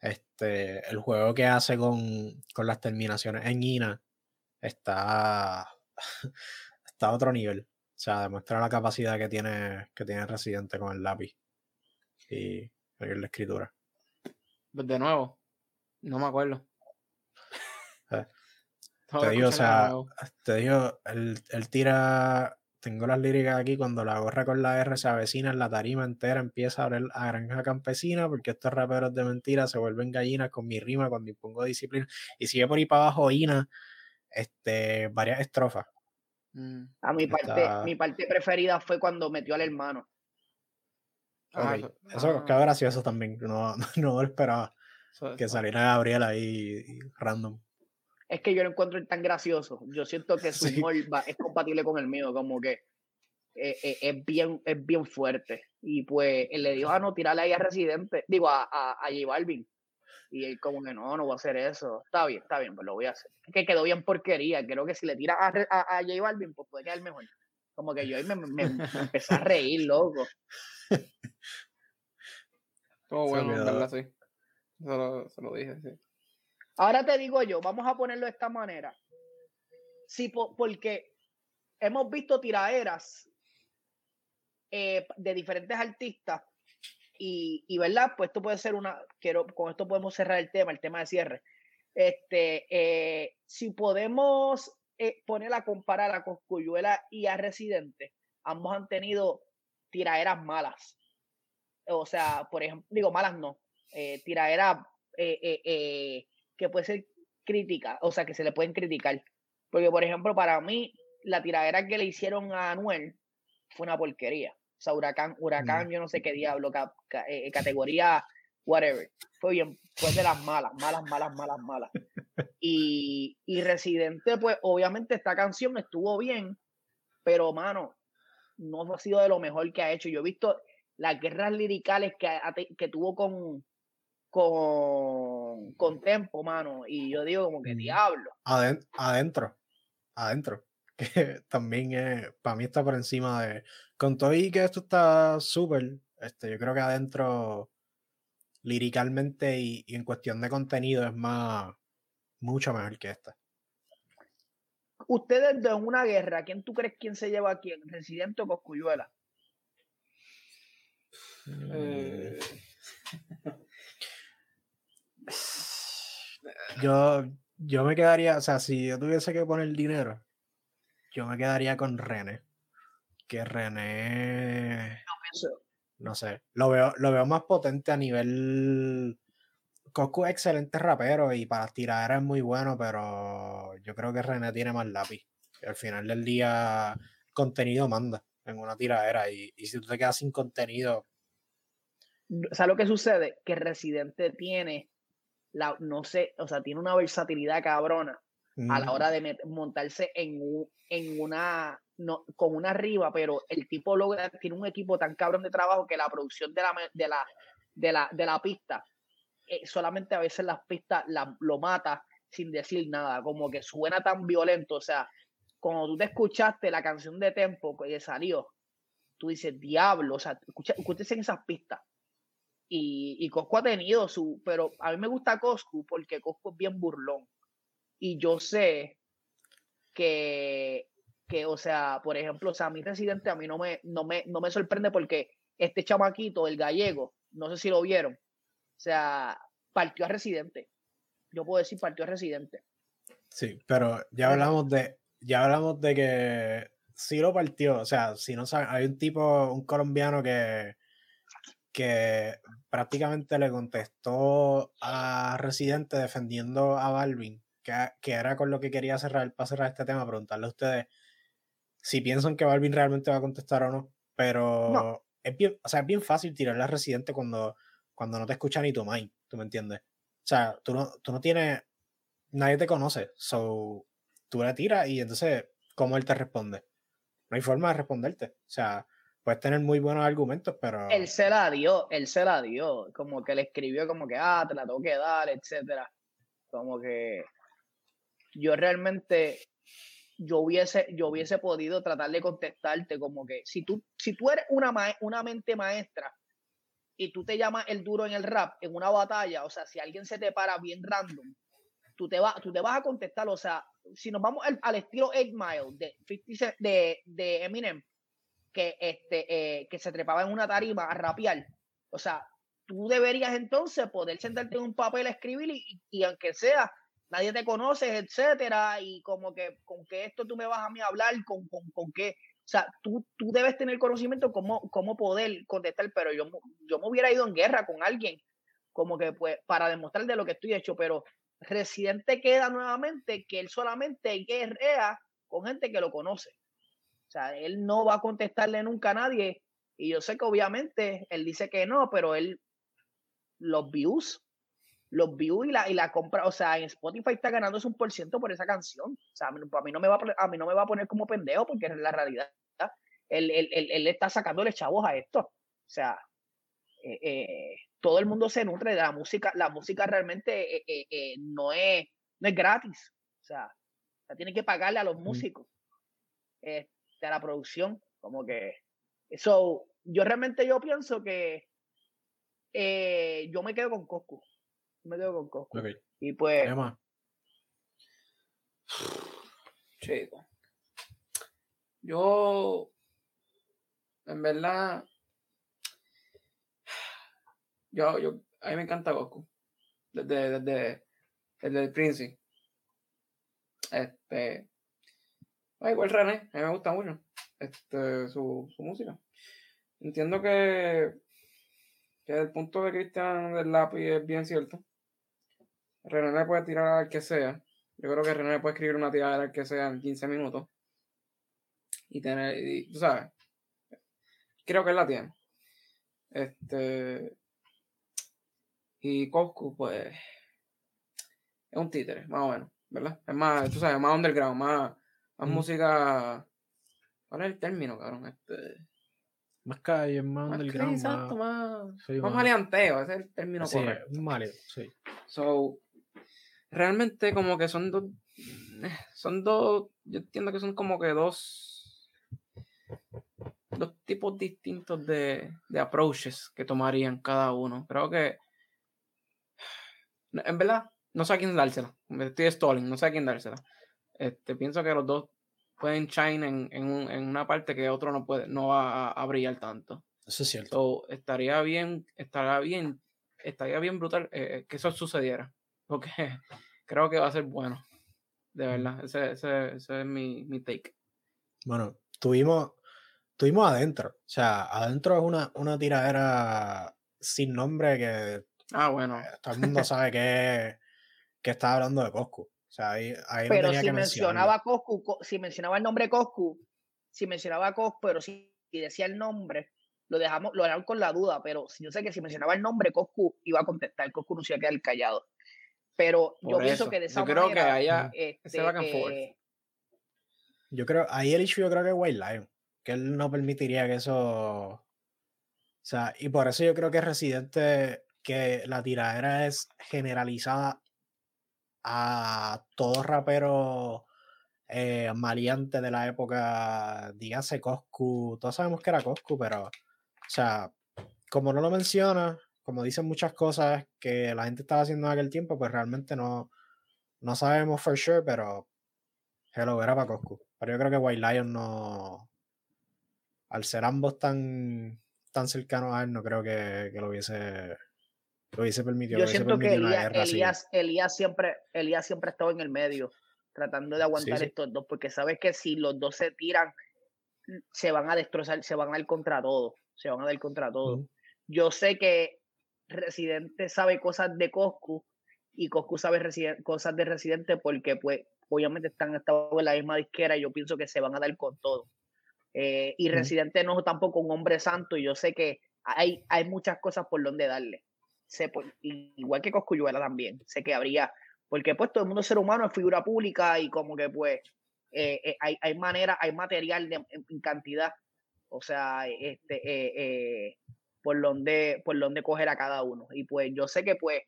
Este, el juego que hace con, con las terminaciones en Ina está, está a otro nivel. O sea, demuestra la capacidad que tiene, que tiene Residente con el lápiz y la escritura. Pues de nuevo, no me acuerdo. Eh, Te digo, o sea, te digo, él, él tira, tengo las líricas aquí, cuando la gorra con la R se avecina en la tarima entera, empieza a hablar a granja campesina, porque estos raperos de mentira se vuelven gallinas con mi rima cuando impongo disciplina. Y sigue por ahí para abajo Ina, este, varias estrofas. Mm. A mi parte, mi parte preferida fue cuando metió al hermano. Ah, eso, ah. quedó gracioso también. No, no lo esperaba. que saliera Gabriel ahí random. Es que yo lo encuentro tan gracioso. Yo siento que su humor es compatible con el mío, como que eh, eh, es, bien, es bien fuerte. Y pues él le dijo, ah, no, tirarle ahí a Residente, digo, a, a, a J Balvin. Y él como que no, no voy a hacer eso. Está bien, está bien, pues lo voy a hacer. que quedó bien porquería. Creo que si le tira a, a, a J Balvin, pues puede quedar mejor. Como que yo ahí me, me, empecé a reír, loco. Todo bueno, ¿verdad? Sí. Se lo, dije, sí. Ahora te digo yo, vamos a ponerlo de esta manera. Sí, porque hemos visto tiraderas eh, de diferentes artistas y, y, verdad, pues esto puede ser una, quiero, con esto podemos cerrar el tema, el tema de cierre. Este, eh, si podemos eh, poner a comparar a Coscuyuela y a Residente, ambos han tenido tiraderas malas. O sea, por ejemplo, digo malas no, eh, tiraderas que puede ser crítica, o sea, que se le pueden criticar. Porque, por ejemplo, para mí, la tiradera que le hicieron a Anuel fue una porquería. O sea, huracán, huracán, yo no sé qué diablo, eh, eh, categoría, whatever. Fue bien, fue de las malas, malas, malas, malas, malas. Y, y Residente, pues obviamente esta canción estuvo bien, pero mano, no ha sido de lo mejor que ha hecho. Yo he visto las guerras liricales que, que tuvo con, con, con Tempo, mano, y yo digo como que diablo. adentro, adentro que también es, para mí está por encima de, con todo y que esto está súper, este, yo creo que adentro, liricalmente y, en cuestión de contenido es más, mucho mejor que esta. Ustedes de una guerra, ¿quién tú crees quién se lleva a quién? ¿Residente o Coscuyuela? Eh. Yo, yo me quedaría, o sea, si yo tuviese que poner dinero, yo me quedaría con René. Que René. No sé. Lo veo, lo veo más potente a nivel. Coscu es excelente rapero y para tirar es muy bueno, pero yo creo que René tiene más lápiz. al final del día, contenido manda en una tiradera. Y, y si tú te quedas sin contenido. ¿Sabes lo que sucede? Que Residente tiene la, no sé, o sea, tiene una versatilidad cabrona a la hora de montarse en, en una, no, con una arriba, pero el tipo logra, tiene un equipo tan cabrón de trabajo que la producción de la, de la, de la, de la pista, eh, solamente a veces las pistas la, lo mata sin decir nada, como que suena tan violento, o sea, cuando tú te escuchaste la canción de Tempo que salió, tú dices, diablo, o sea, escucha, en esas pistas. Y, y Cosco ha tenido su, pero a mí me gusta Cosco porque Cosco es bien burlón y yo sé que, que, o sea, por ejemplo, o sea, mi residente a mí no me, no me, no me sorprende porque este chamaquito, el gallego, no sé si lo vieron, o sea, partió a residente. Yo puedo decir partió a residente. Sí, pero ya hablamos de, ya hablamos de que sí lo partió, o sea, si no sabe, hay un tipo, un colombiano que, que prácticamente le contestó a Residente defendiendo a Balvin que, era con lo que quería cerrar, para cerrar este tema, preguntarle a ustedes si piensan que Balvin realmente va a contestar o no, pero es bien, o sea, es bien fácil tirarle a Residente cuando, cuando no te escucha ni tu mind, ¿tú me entiendes? O sea, tú no, tú no tienes, nadie te conoce, so, tú le tiras y entonces, ¿cómo él te responde? No hay forma de responderte, o sea, puedes tener muy buenos argumentos, pero... Él se la dio, él se la dio, como que le escribió como que, ah, te la tengo que dar, etcétera. Como que yo realmente yo hubiese, yo hubiese podido tratar de contestarte como que si tú, si tú eres una, una mente maestra y tú te llamas el duro en el rap en una batalla, o sea, si alguien se te para bien random, tú te, vas tú te vas a contestar, o sea, si nos vamos al, estilo 8 Mile de, de, de Eminem, que, este, eh, que se trepaba en una tarima a rapear, o sea, tú deberías entonces poder sentarte en un papel a escribir y, y aunque sea nadie te conoce, etcétera, y como que con que esto tú me vas a mí hablar, con, con, con qué, o sea, tú, tú debes tener conocimiento cómo, cómo poder contestar, pero yo, yo me hubiera ido en guerra con alguien, como que pues, para demostrar de lo que estoy hecho, pero Residente queda nuevamente que él solamente guerrea con gente que lo conoce. O sea, él no va a contestarle nunca a nadie. Y yo sé que obviamente él dice que no, pero él, los views, los views y la, y la compra, o sea, en Spotify está ganando un por ciento por esa canción. O sea, a mí, no me va a, a mí no me va a poner como pendejo porque es la realidad. Él, él, él, él está sacándole chavos a esto. O sea, eh, eh, todo el mundo se nutre de la música. La música realmente eh, no, es, no es gratis. O sea, tiene que pagarle a los músicos, de la producción. Como que. eso yo realmente yo pienso que yo me quedo con Coscu. Me quedo con Coscu. Y pues. Chico. Yo. En verdad yo, yo, a mí me encanta Goku. Desde, desde, desde el Prince. Este. Igual René, a mí me gusta mucho este, su, su música. Entiendo que, que el punto de Cristian del lápiz es bien cierto. René le puede tirar al que sea. Yo creo que René le puede escribir una tirada al que sea en 15 minutos. Y tener, y, tú sabes, creo que él la tiene. Este, y Coscu, pues, es un títere, más o menos, ¿verdad? Es más, tú sabes, más underground, más, más música. ¿Cuál es el término, cabrón? Este. Más calle, más, underground. exacto, más, más, maleanteo, ese es el término sí, correcto. Un maleo, sí. So, realmente como que son dos. Son dos. Yo entiendo que son como que dos. Dos tipos distintos de, de approaches que tomarían cada uno. Creo que en verdad, no sé a quién dársela. Estoy stalling, no sé a quién dársela. Este, pienso que los dos pueden shine en, en, una parte que otro no puede, no va a, brillar tanto. Eso es cierto. estaría bien, estaría bien, estaría bien brutal eh, eh, que eso sucediera. Porque creo que va a ser bueno. De verdad. Ese, ese, ese es mi, mi, take. Bueno, tuvimos, tuvimos adentro. O sea, adentro es una, una tiradera sin nombre que Ah, bueno. Eh, todo el mundo sabe que, que está hablando de Coscu. O sea, ahí, ahí pero si mencionaba Coscu, si mencionaba el nombre Coscu, si mencionaba Coscu, pero si, decía el nombre, lo dejamos, lo dejamos con la duda, pero yo sé que si mencionaba el nombre Coscu iba a contestar, Coscu no se iba a quedar callado. Pero yo pienso que de esa yo creo que haya este, eh, yo creo, ahí el issue yo creo que es White Lion, que él no permitiría que eso o sea, y por eso yo creo que Residente que la tiradera es generalizada a todos raperos eh, maleantes de la época, dígase Coscu, todos sabemos que era Coscu, pero, o sea, como no lo menciona, como dicen muchas cosas que la gente estaba haciendo en aquel tiempo, pues realmente no, no sabemos for sure, pero hello, era para Coscu. Pero yo creo que White Lion no, al ser ambos tan, tan cercanos a él, no creo que, que lo hubiese yo siento que Elías, Elías, siempre, Elías siempre ha estado en el medio, tratando de aguantar estos dos, porque sabes que si los dos se tiran, se van a destrozar, se van a dar contra todo, se van a dar contra todo. Yo sé que Residente sabe cosas de Coscu y Coscu sabe cosas de Residente porque pues obviamente están en la misma disquera y yo pienso que se van a dar con todo. Eh, y Residente no es tampoco un hombre santo y yo sé que hay, hay muchas cosas por donde darle sé, igual que Coscuyuela también, sé que habría, porque pues todo el mundo ser humano, es figura pública y como que pues eh, eh, hay, hay manera, hay material en, cantidad, o sea, este, eh, por, donde, por donde coger a cada uno. Y pues yo sé que pues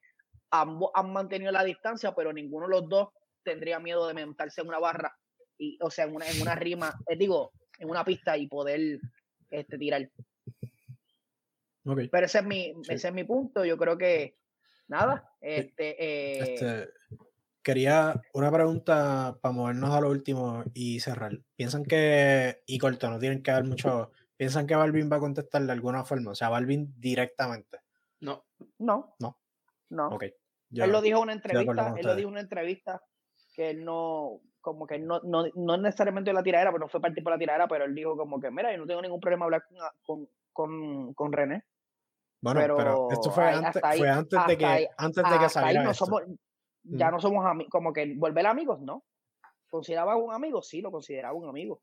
ambos han mantenido la distancia, pero ninguno de los dos tendría miedo de montarse en una barra, y, o sea, en una, en una rima, digo, en una pista y poder este, tirar. Pero ese es, mi, ese es mi punto. Yo creo que nada. Este, eh este, quería una pregunta para movernos a lo último y cerrar. ¿Piensan que, y corto, no tienen que dar mucho, ¿piensan que Balvin va a contestar de alguna forma? O sea, Balvin directamente. No. No. No. No. él lo dijo en una entrevista, él lo dijo en una entrevista que él no, como que no, no, no necesariamente la tiradera, pero no fue partir por la tiradera, pero él dijo como que, mira, yo no tengo ningún problema hablar con, con, con René. Bueno, pero, esto fue, antes, fue antes de que, antes de que saliera no Somos, ya no somos amigos, como que volver amigos, ¿no? ¿Consideraba un amigo? Sí, lo consideraba un amigo.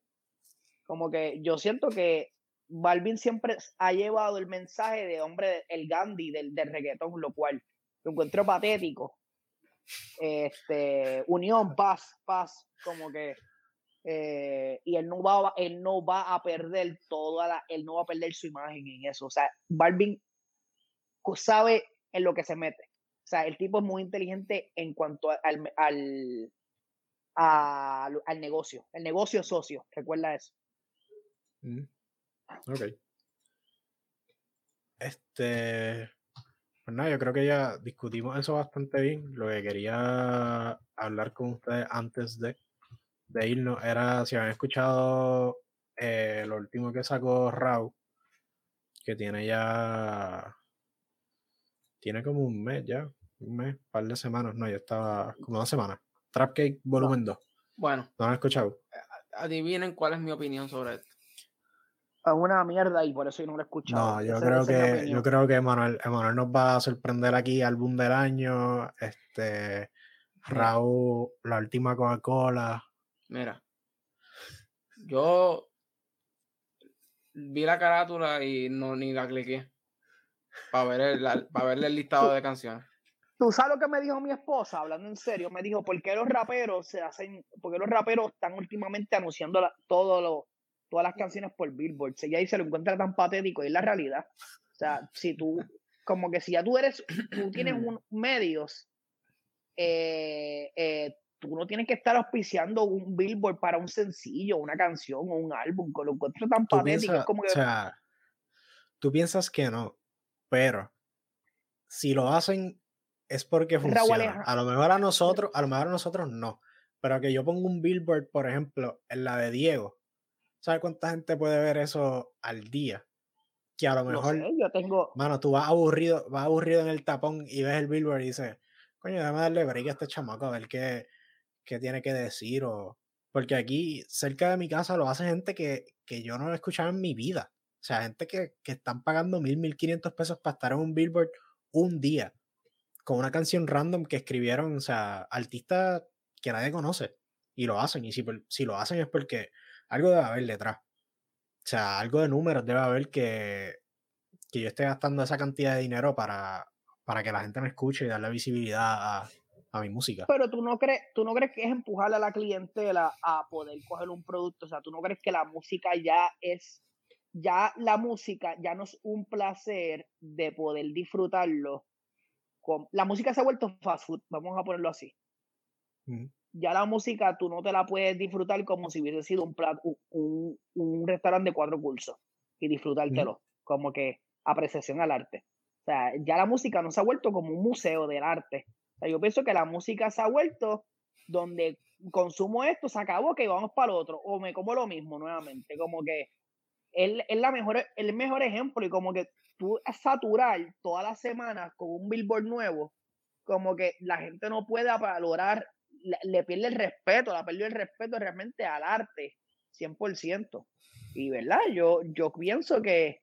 Como que yo siento que Balvin siempre ha llevado el mensaje de hombre, el Gandhi del, del reggaetón, lo cual lo encuentro patético. Este, unión, paz, paz, como que eh, y él no va él no va a perder toda la, él no va a perder su imagen en eso. O sea, Balvin sabe en lo que se mete. O sea, el tipo es muy inteligente en cuanto al, al, al, negocio. El negocio socio, recuerda eso. Mm. Ok. Este. Pues nada, yo creo que ya discutimos eso bastante bien. Lo que quería hablar con ustedes antes de, de irnos era si habían escuchado eh, lo último que sacó Raw, que tiene ya. Tiene como un mes ya, un mes, un par de semanas, no, ya estaba como dos semanas. Trapcake Volumen 2. Bueno. ¿No lo han escuchado? Adivinen cuál es mi opinión sobre esto es una mierda y por eso yo no lo he escuchado. No, yo creo que yo creo que Emanuel, nos va a sorprender aquí álbum del año, este Raúl, la última Coca-Cola. Mira. Yo vi la carátula y no ni la cliqué para ver el, para verle el listado de canciones. Tú sabes lo que me dijo mi esposa, hablando en serio, me dijo, ¿por qué los raperos se hacen, por qué los raperos están últimamente anunciando todo lo, todas las canciones por Billboard. Si se lo encuentra tan patético y es la realidad. O sea, si tú, como que si ya tú eres, tú tienes un, medios, eh, eh, tú no tienes que estar auspiciando un Billboard para un sencillo, una canción o un álbum, con lo encuentro tan patético. como que... O sea, tú piensas que no, pero si lo hacen es porque funciona. A lo mejor a nosotros, a lo mejor a nosotros no. Pero que yo ponga un billboard, por ejemplo, en la de Diego, ¿Sabes cuánta gente puede ver eso al día? Que a lo mejor. yo tengo. Mano, tú vas aburrido, vas aburrido en el tapón y ves el billboard y dices, coño, déjame darle break a este chamaco a ver qué, qué tiene que decir. O... Porque aquí, cerca de mi casa, lo hace gente que, que yo no he escuchado en mi vida. O sea, gente que, que están pagando mil, mil quinientos pesos para estar en un billboard un día con una canción random que escribieron, o sea, artistas que nadie conoce y lo hacen. Y si, si lo hacen es porque algo debe haber detrás. O sea, algo de números debe haber que, que yo esté gastando esa cantidad de dinero para, para que la gente me escuche y darle visibilidad a, a mi música. Pero tú no crees, tú no crees que es empujarle a la clientela a poder coger un producto, o sea, tú no crees que la música ya es, ya la música ya no es un placer de poder disfrutarlo. la música se ha vuelto fast food, vamos a ponerlo así ya la música tú no te la puedes disfrutar como si hubiese sido un, un, un, restaurante de cuatro cursos y disfrutártelo, como que apreciación al arte. O sea, ya la música no se ha vuelto como un museo del arte. O sea, yo pienso que la música se ha vuelto donde consumo esto, se acabó, que vamos para el otro, o me como lo mismo nuevamente, como que es, es la mejor, el mejor ejemplo y como que tú saturar todas las semanas con un billboard nuevo, como que la gente no puede valorar le, pierde el respeto, la perdió el respeto realmente al arte, 100%. Y verdad, yo, yo pienso que,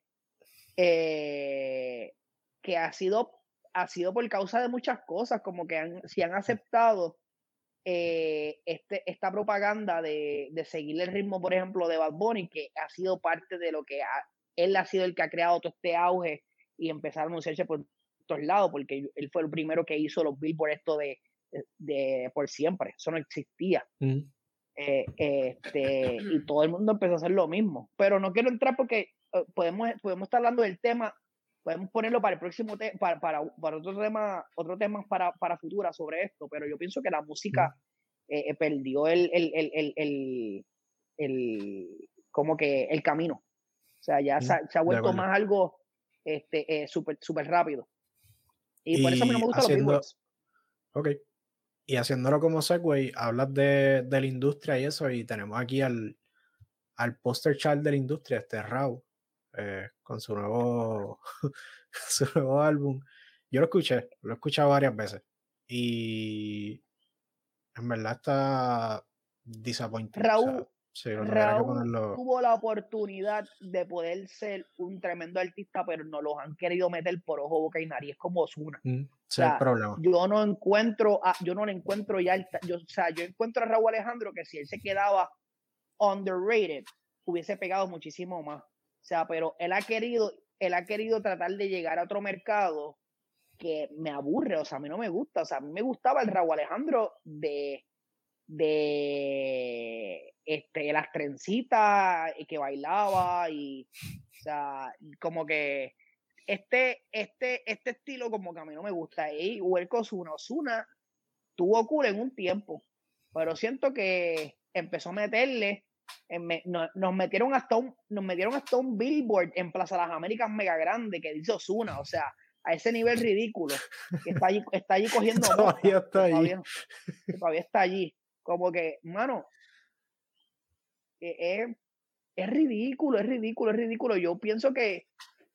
eh, que ha sido, ha sido por causa de muchas cosas, como que han, si han aceptado eh, este, esta propaganda de, de seguir el ritmo, por ejemplo, de Bad Bunny, que ha sido parte de lo que él ha sido el que ha creado todo este auge y empezar a anunciarse por todos lados, porque él fue el primero que hizo los por esto de de, por siempre, eso no existía. Mm. Eh, este, y todo el mundo empezó a hacer lo mismo. Pero no quiero entrar porque eh, podemos, podemos estar hablando del tema, podemos ponerlo para el próximo tema, para, para, para, otro tema, otro tema para, para futura sobre esto, pero yo pienso que la música mm. eh, perdió el, el, el, el, el, como que el camino. O sea, ya se, ha, vuelto más algo este, súper super rápido. Y, por eso a mí no me gustan los Ok. Y haciéndolo como segue, hablas de, de, la industria y eso, y tenemos aquí al, al poster child de la industria, este Raw, eh, con su nuevo, su nuevo álbum. Yo lo escuché, lo he escuchado varias veces. Y en verdad está disappointing. Raúl, tuvo la oportunidad de poder ser un tremendo artista, pero no los han querido meter por ojo, boca y nariz como Osuna. Mm, problema. Yo no encuentro, yo no le encuentro ya, yo, o sea, yo encuentro a Raúl Alejandro que si él se quedaba underrated, hubiese pegado muchísimo más. Sea, pero él ha querido, él ha querido tratar de llegar a otro mercado que me aburre, o sea, a mí no me gusta, o sea, a mí me gustaba el Raúl Alejandro de, de este, las trencitas y que bailaba y, o sea, como que este, este, este estilo como que a mí no me gusta. Y Huerco Osuna, Osuna tuvo cool en un tiempo, pero siento que empezó a meterle, nos, metieron hasta un, nos metieron hasta un billboard en Plaza Las Américas mega grande que dice Osuna, o sea, a ese nivel ridículo, que está allí, está allí cogiendo todavía está allí. Todavía, está allí. Como que, mano, e, es, es ridículo, es ridículo, es ridículo. Yo pienso que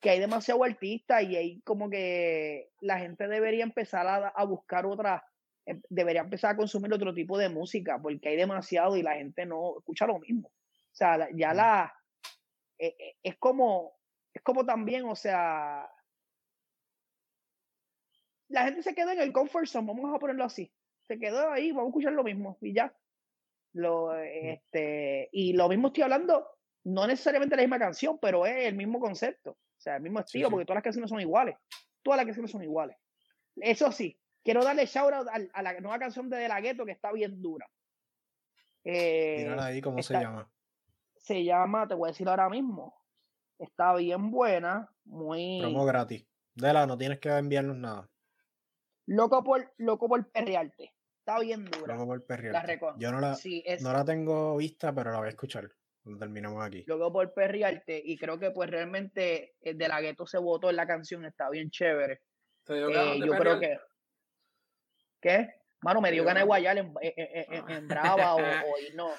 que hay demasiado artista y ahí como que la gente debería empezar a, buscar otra, em, debería empezar a consumir otro tipo de música, porque hay demasiado y la gente no escucha lo mismo. O sea, ya la e, e, es como, es como también, o sea, la gente se quedó en el comfort zone, vamos a ponerlo así. Se quedó ahí, vamos a escuchar lo mismo y ya. Lo, este, y lo mismo estoy hablando, no necesariamente la misma canción, pero es el mismo concepto. O sea, el mismo estilo, porque todas las canciones son iguales. Todas las canciones son iguales. Eso sí, quiero darle shout out a, la nueva canción de De La Ghetto que está bien dura. Eh, ahí, ¿cómo se llama? Se llama, te voy a decir ahora mismo. Está bien buena, muy. Promo gratis. Dela, no tienes que enviarnos nada. Loco por, loco por perrearte. Está bien dura. Loco por perrearte. Yo no la, no la tengo vista, pero la voy a escuchar terminamos aquí. Luego por perrearte, y creo que pues realmente el de la gueto se votó en la canción, está bien chévere. Eh, yo creo que. ¿Qué? Mano, me dio ganas de guayar en, en, en, Brava o, o irnos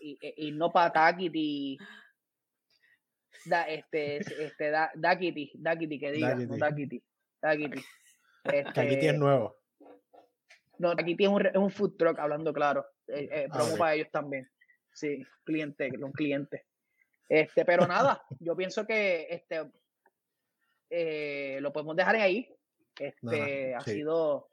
y, no para Takiti. Da, este, este, da, Dakiti, Dakiti, que diga, no Dakiti. Dakiti. Este, es nuevo. No, Dakiti es un, es un food truck, hablando claro. Eh, eh, ah, promo para ellos también. Sí, cliente, un cliente. Este, pero nada, yo pienso que este eh, lo podemos dejar ahí. Este ha sido.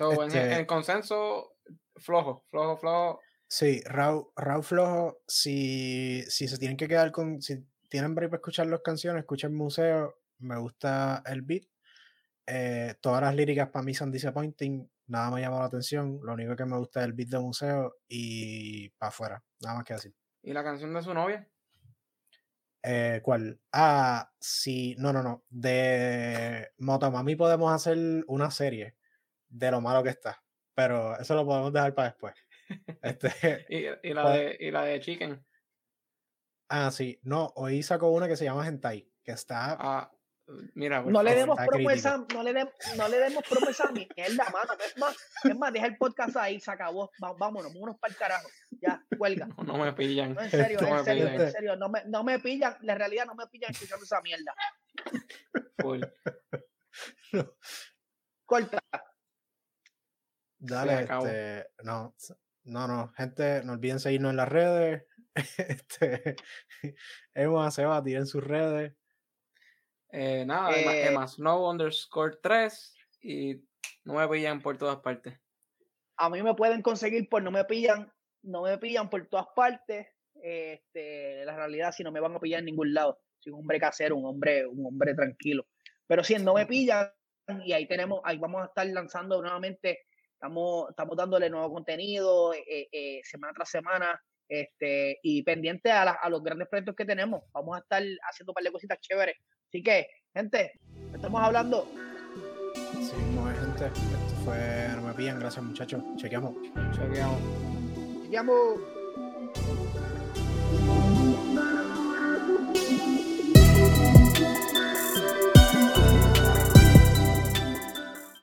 En, este consenso, flojo, flojo, flojo. Sí, Raúl, Flojo, si, si se tienen que quedar con. Si tienen break para escuchar las canciones, escuchen museo. Me gusta el beat. Eh, todas las líricas para mí son disappointing nada me llama la atención. Lo único que me gusta es el beat de museo y para afuera. Nada más que decir. ¿Y la canción de su novia? Eh, ¿Cuál? Ah, sí, no, no, no. De Motomami podemos hacer una serie de lo malo que está. Pero eso lo podemos dejar para después. Este, ¿Y, la pues de, ¿Y la de Chicken? Ah, sí. No, hoy sacó una que se llama Hentai. Que está. Ah, Mira, no le demos promesa, no le, no le demos promesa a mierda, mano. Es más, es más, deja el podcast ahí, se acabó. vámonos, vámonos para el carajo. Ya, cuelga. No, me pillan. No, en serio, en serio, en serio. No me, no me pillan, la realidad no me pillan escuchando esa mierda. Corta. Dale, este, no, no, no, gente, no olviden seguirnos en las redes. Este, Emma se va a tirar en sus redes. Eh, nada, eh, Emma Snow underscore 3 y no me pillan por todas partes. A mí me pueden conseguir por no me pillan, no me pillan por todas partes. Este, la realidad, si no me van a pillar en ningún lado. Soy un hombre casero, un hombre, un hombre tranquilo. Pero si no me pillan, y ahí tenemos, ahí vamos a estar lanzando nuevamente, estamos, estamos dándole nuevo contenido eh, semana tras semana. Este, y pendiente a, a, los grandes proyectos que tenemos. Vamos a estar haciendo un par de cositas chéveres Así que, gente, estamos hablando. Sí, no gente. Esto fue No me pillan. Gracias, muchachos. Chequeamos. Chequeamos. Chequeamos.